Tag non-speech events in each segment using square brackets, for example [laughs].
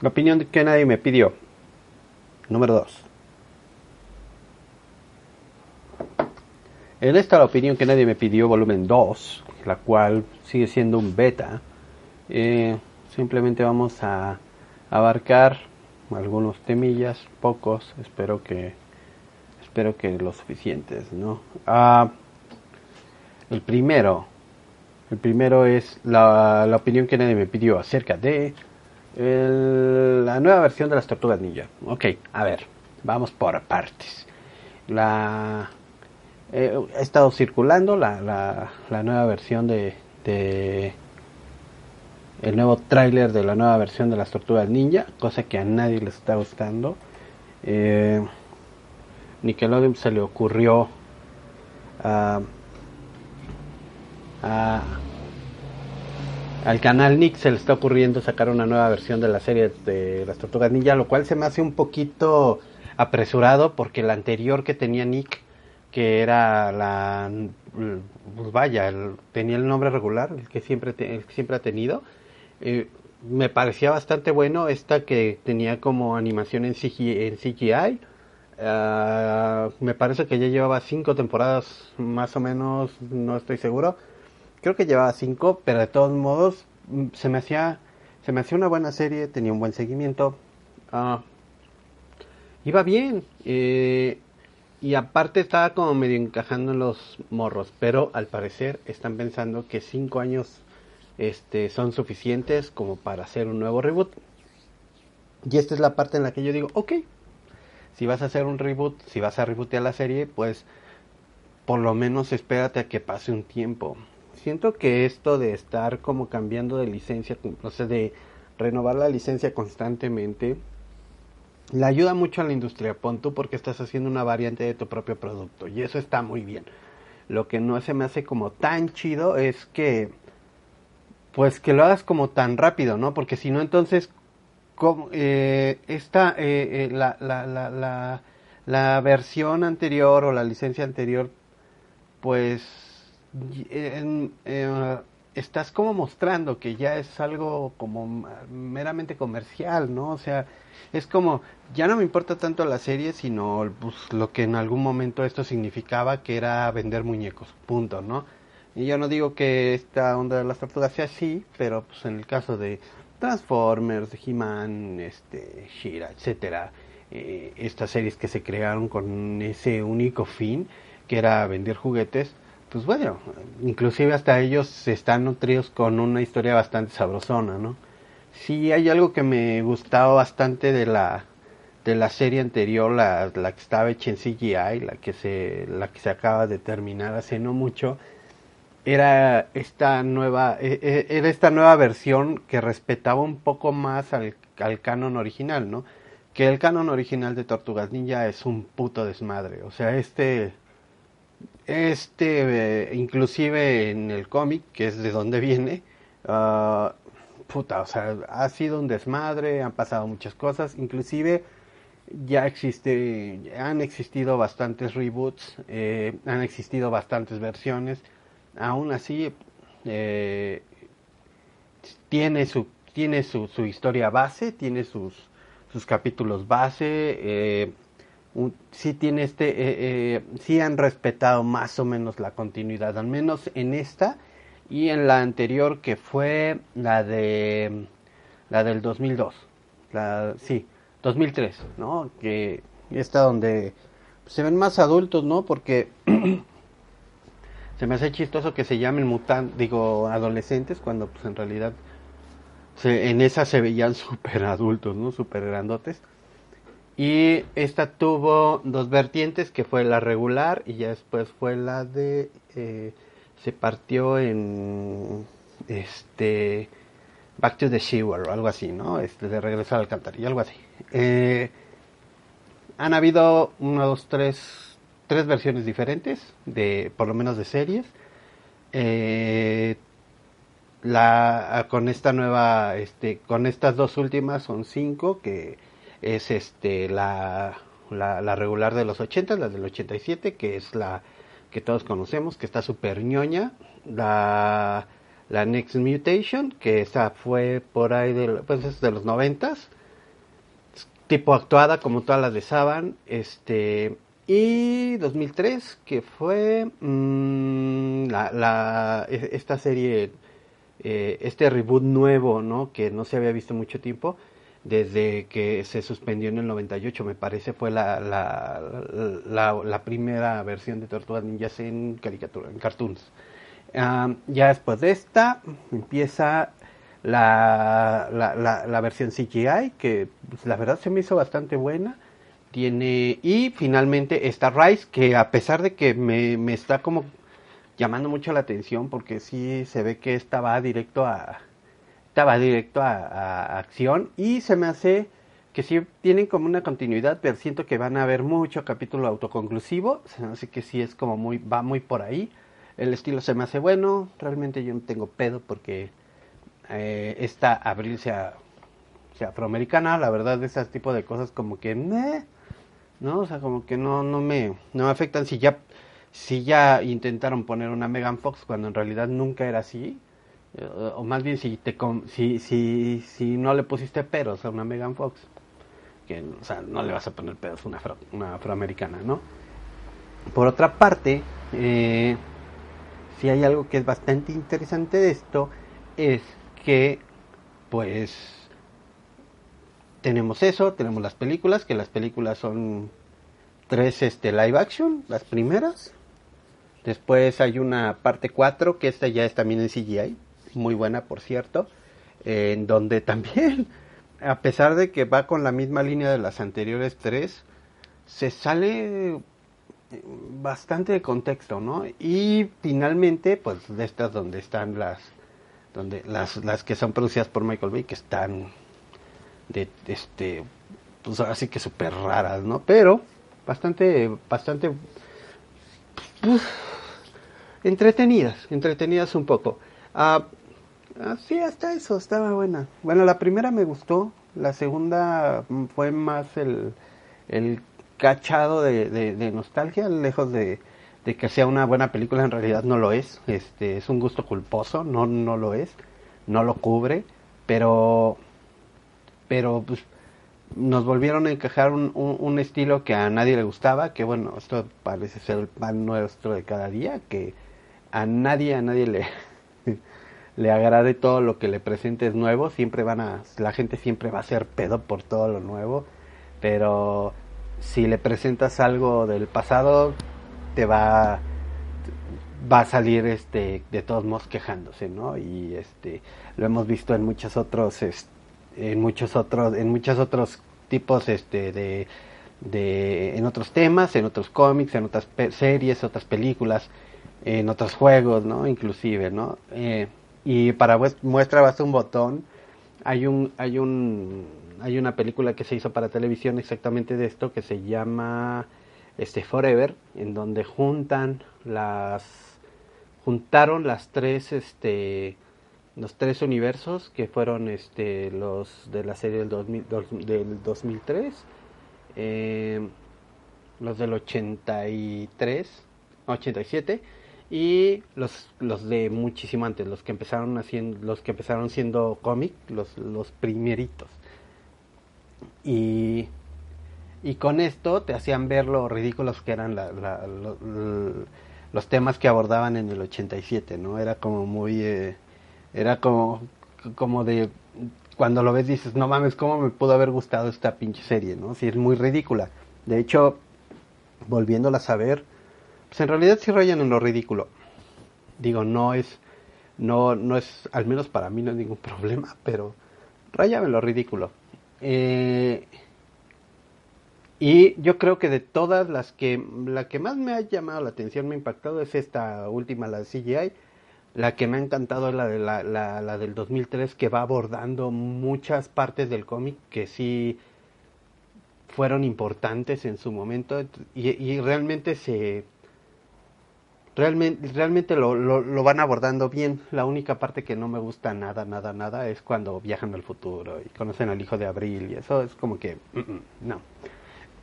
La opinión que nadie me pidió. Número 2. En esta la opinión que nadie me pidió, volumen 2, la cual sigue siendo un beta. Eh, simplemente vamos a abarcar algunos temillas, pocos, espero que espero que lo suficientes, ¿no? Ah, el primero, el primero es la, la opinión que nadie me pidió acerca de la nueva versión de las tortugas ninja. Ok, a ver, vamos por partes. La, eh, ha estado circulando la, la, nueva versión de, de el nuevo tráiler de la nueva versión de las tortugas ninja, cosa que a nadie les está gustando. Eh, Nickelodeon se le ocurrió a, a al canal Nick se le está ocurriendo sacar una nueva versión de la serie de las Tortugas Ninja, lo cual se me hace un poquito apresurado porque la anterior que tenía Nick, que era la, pues vaya, tenía el nombre regular, el que siempre, siempre ha tenido, eh, me parecía bastante bueno esta que tenía como animación en CGI. Ah, me parece que ya llevaba cinco temporadas más o menos, no estoy seguro creo que llevaba cinco, pero de todos modos mm, se me hacía se me hacía una buena serie, tenía un buen seguimiento, uh, iba bien eh, y aparte estaba como medio encajando en los morros, pero al parecer están pensando que cinco años este, son suficientes como para hacer un nuevo reboot. Y esta es la parte en la que yo digo, ok, si vas a hacer un reboot, si vas a rebootear la serie, pues por lo menos espérate a que pase un tiempo siento que esto de estar como cambiando de licencia, o sea, de renovar la licencia constantemente, le ayuda mucho a la industria, pon porque estás haciendo una variante de tu propio producto y eso está muy bien. Lo que no se me hace como tan chido es que, pues que lo hagas como tan rápido, ¿no? Porque si no, entonces, como, eh, esta, eh, eh, la, la, la, la versión anterior o la licencia anterior, pues eh, estás como mostrando que ya es algo como meramente comercial, ¿no? O sea, es como, ya no me importa tanto la serie, sino pues, lo que en algún momento esto significaba, que era vender muñecos, punto, ¿no? Y yo no digo que esta onda de las tortugas sea así, pero pues en el caso de Transformers, He-Man, este, Shira, etcétera, eh, estas series que se crearon con ese único fin, que era vender juguetes, pues bueno, inclusive hasta ellos están nutridos con una historia bastante sabrosona, ¿no? Sí, hay algo que me gustaba bastante de la de la serie anterior, la, la que estaba hecha en CGI, la que se la que se acaba de terminar hace no mucho, era esta nueva e, e, era esta nueva versión que respetaba un poco más al, al canon original, ¿no? Que el canon original de Tortugas Ninja es un puto desmadre, o sea, este este, eh, inclusive en el cómic, que es de donde viene, uh, puta, o sea, ha sido un desmadre, han pasado muchas cosas, inclusive ya existe, han existido bastantes reboots, eh, han existido bastantes versiones, aún así eh, tiene su tiene su, su historia base, tiene sus, sus capítulos base, sí tiene este, eh, eh, han respetado más o menos la continuidad, al menos en esta y en la anterior que fue la de la del 2002, la sí, 2003, ¿no? Que esta donde se ven más adultos, ¿no? Porque [clears throat] se me hace chistoso que se llamen mutantes, digo, adolescentes, cuando pues en realidad en esa se veían [laughs] súper adultos, ¿no? Súper grandotes. Y esta tuvo dos vertientes, que fue la regular y ya después fue la de... Eh, se partió en... Este... Back to the Sewer o algo así, ¿no? Este, de regreso al alcantarilla, algo así. Eh, han habido una, dos, tres, tres versiones diferentes, de, por lo menos de series. Eh, la, con esta nueva, este, con estas dos últimas son cinco, que es este, la, la, regular de los 80, la del 87, que es la que todos conocemos, que está súper ñoña. La, la Next Mutation, que esa fue por ahí de, pues, de los 90 tipo actuada como todas las de Saban, este y 2003 que fue mm, la, la, e, esta serie eh, este reboot nuevo no que no se había visto mucho tiempo desde que se suspendió en el 98, me parece, fue la, la, la, primera versión de Tortugas Ninjas en caricatura, en cartoons. Ya después de esta empieza la, la, versión CGI, que pues, la verdad se me hizo bastante buena. Tiene, y finalmente está Rise, que a pesar de que me, me está como llamando mucho la atención, porque sí se ve que esta va directo a, va directo a, acción y se me hace que sí tienen como una continuidad, pero siento que van a haber mucho capítulo autoconclusivo, así que sí es como muy, va muy por ahí. El estilo se me hace bueno, realmente yo no tengo pedo porque eh, esta abril sea, sea afroamericana, la verdad ese tipo de cosas como que no, o sea, como que no, no me, no me afectan si ya, si ya intentaron poner una Megan Fox cuando en realidad nunca era así, o más bien si te si, si, si no le pusiste peros a una Megan Fox que o sea no le vas a poner peros a una, una afroamericana no por otra parte eh, si hay algo que es bastante interesante de esto es que pues tenemos eso tenemos las películas que las películas son tres este live action las primeras. Después hay una parte 4 que esta ya es también en CGI muy buena por cierto, en donde [laughs] también, a pesar de que va con la misma línea de las anteriores tres, se sale bastante de contexto, ¿no? Y finalmente, pues de estas donde están las, donde las, las que son producidas por Michael Bay, que están de, este, pues así que súper raras, ¿no? Pero bastante, bastante pues, entretenidas, entretenidas un poco. Ah, Ah, sí, hasta eso, estaba buena. Bueno, la primera me gustó, la segunda mm, fue más el, el cachado de, nostalgia, lejos de, de, que sea una buena película, en realidad no lo es. Este, es un gusto culposo, no, no lo es, no lo cubre, pero, pero pues, nos volvieron a encajar un, un, un, estilo que a nadie le gustaba, que bueno, esto parece ser el pan nuestro de cada día, que a nadie, a nadie le, [laughs] [laughs] le agrade todo lo que le presentes nuevo, siempre van a, la gente siempre va a ser pedo por todo lo nuevo, pero si le presentas algo del pasado, te va, va a salir este, de todos modos quejándose, ¿no? Y este, lo hemos visto en muchos otros, en muchos otros, en muchos otros tipos, este, de, de, en otros temas, en otros cómics, en otras series, otras películas, en otros juegos, ¿no? Inclusive, ¿no? Eh, y para muestra basta un botón. Hay un, hay un, hay una película que se hizo para televisión exactamente de esto que se llama este Forever, en donde juntan las, juntaron las tres, este, los tres universos que fueron, este, los de la serie del, 2000, del 2003, eh, los del 83, 87 y los, los de muchísimo antes, los que empezaron haciendo, los que empezaron siendo cómic, los, los primeritos. Y, y con esto te hacían ver lo ridículos que eran los temas que abordaban en el 87, ¿no? Era como muy, eh, era como, como de, cuando lo ves dices, no mames, ¿cómo me pudo haber gustado esta pinche serie, no? Si es muy ridícula. De hecho, volviéndola a ver, pues en realidad sí rayan en lo ridículo. Digo, no es, no, no es, al menos para mí no es ningún [laughs] problema, pero rayan en lo ridículo. Eh, y yo creo que de todas las que, la que más me ha llamado la atención, me ha impactado es esta última, la de CGI. La que me ha encantado es la, de la, la, la del 2003 que va abordando muchas partes del cómic que sí fueron importantes en su momento y, y realmente se realmente realmente lo, lo, van abordando bien. La única parte que no me gusta nada nada nada es cuando viajan al futuro y conocen al hijo de Abril y eso es como que mm, mm, no.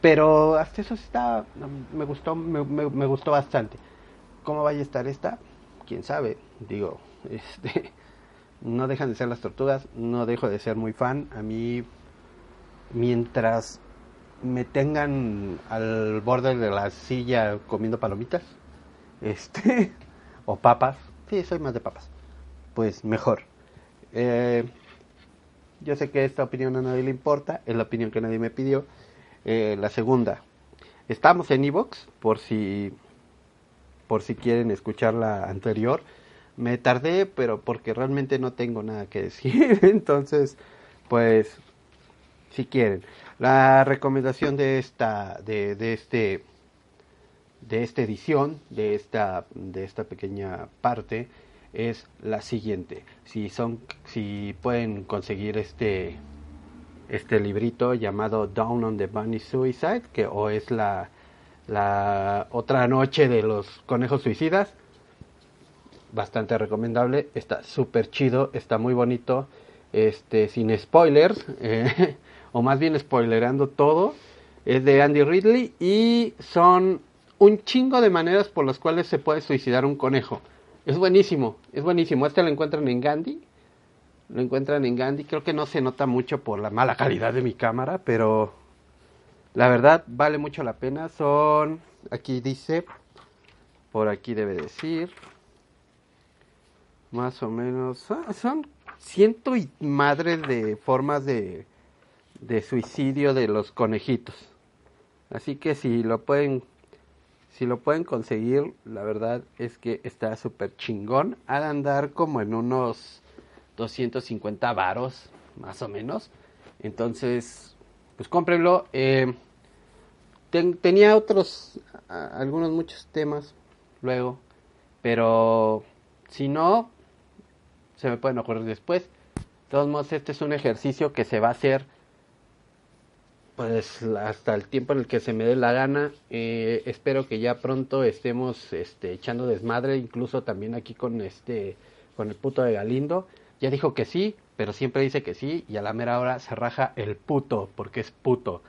Pero hasta eso está me gustó me, me, me gustó bastante. Cómo vaya a estar esta quién sabe digo [laughs] este no dejan de ser las tortugas no dejo de ser muy fan. A mí mientras me tengan al borde de la silla comiendo palomitas, este, [laughs] o papas, sí, soy más de papas, pues mejor. Eh, yo sé que esta opinión a nadie le importa, es la opinión que nadie me pidió. Eh, la segunda, estamos en Evox, por si, por si quieren escuchar la anterior. Me tardé, pero porque realmente no tengo nada que decir, [laughs] entonces, pues, si quieren. La recomendación de esta, de, de este, de esta edición, de esta, de esta pequeña parte, es la siguiente. Si son, si pueden conseguir este, este librito llamado Down on the Bunny Suicide, que o es la, la otra noche de los conejos suicidas, bastante recomendable, está súper chido, está muy bonito, este, sin spoilers. [laughs] Eh, o más bien spoilerando todo, es de Andy Ridley y son un chingo de maneras por las cuales se puede suicidar un conejo. Es buenísimo, es buenísimo. Este lo encuentran en Gandhi. Lo encuentran en Gandhi. Creo que no se nota mucho por la mala calidad de mi cámara, pero la verdad vale mucho la pena. Son, aquí dice, por aquí debe decir, más o menos, son, ciento y madre de formas de de suicidio de los conejitos. Así que si lo pueden si lo pueden conseguir, la verdad es que está súper chingón. De andar como en unos 250 varos, más o menos. Entonces, pues cómprenlo. Eh, tenía otros, algunos muchos temas luego, pero si no, se me pueden ocurrir después. De todos modos, este es un ejercicio que se va a hacer pues hasta el tiempo en el que se me dé la gana. Eh, espero que ya pronto estemos este, echando desmadre, incluso también aquí con este, con el puto de Galindo. Ya dijo que sí, pero siempre dice que sí y a la mera hora se raja el puto porque es puto.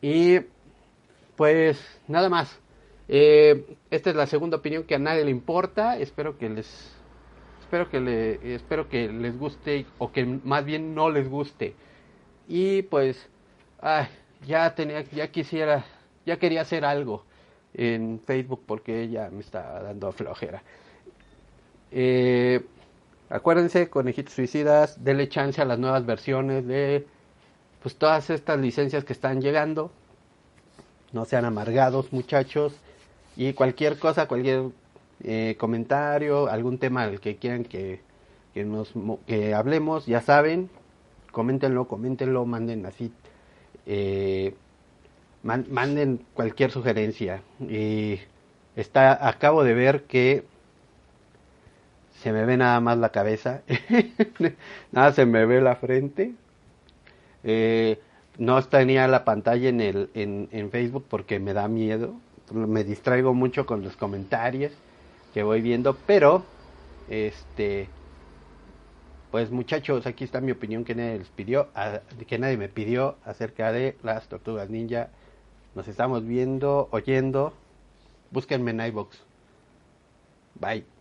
Y pues nada más. Eh, esta es la segunda opinión que a nadie le importa. Espero que les, espero que le, espero que les guste o que más bien no les guste. Y pues, ya tenía, ya quisiera, ya quería hacer algo en Facebook porque ella me está dando flojera. Eh, acuérdense, conejitos suicidas, denle chance a las nuevas versiones de pues todas estas licencias que están llegando. No sean amargados, muchachos. Y cualquier cosa, cualquier eh, comentario, algún tema al que quieran que, que nos que hablemos, ya saben, coméntenlo, coméntenlo, manden así eh, manden cualquier sugerencia. Y está, acabo de ver que se me ve nada más la cabeza, [laughs] nada se me ve la frente. Eh, no tenía la pantalla en, el, en, en Facebook porque me da miedo, me distraigo mucho con los comentarios que voy viendo, pero este pues muchachos, aquí está mi opinión que nadie les pidió, que nadie me pidió acerca de las tortugas ninja. Nos estamos viendo, oyendo. Búsquenme en iBox. Bye.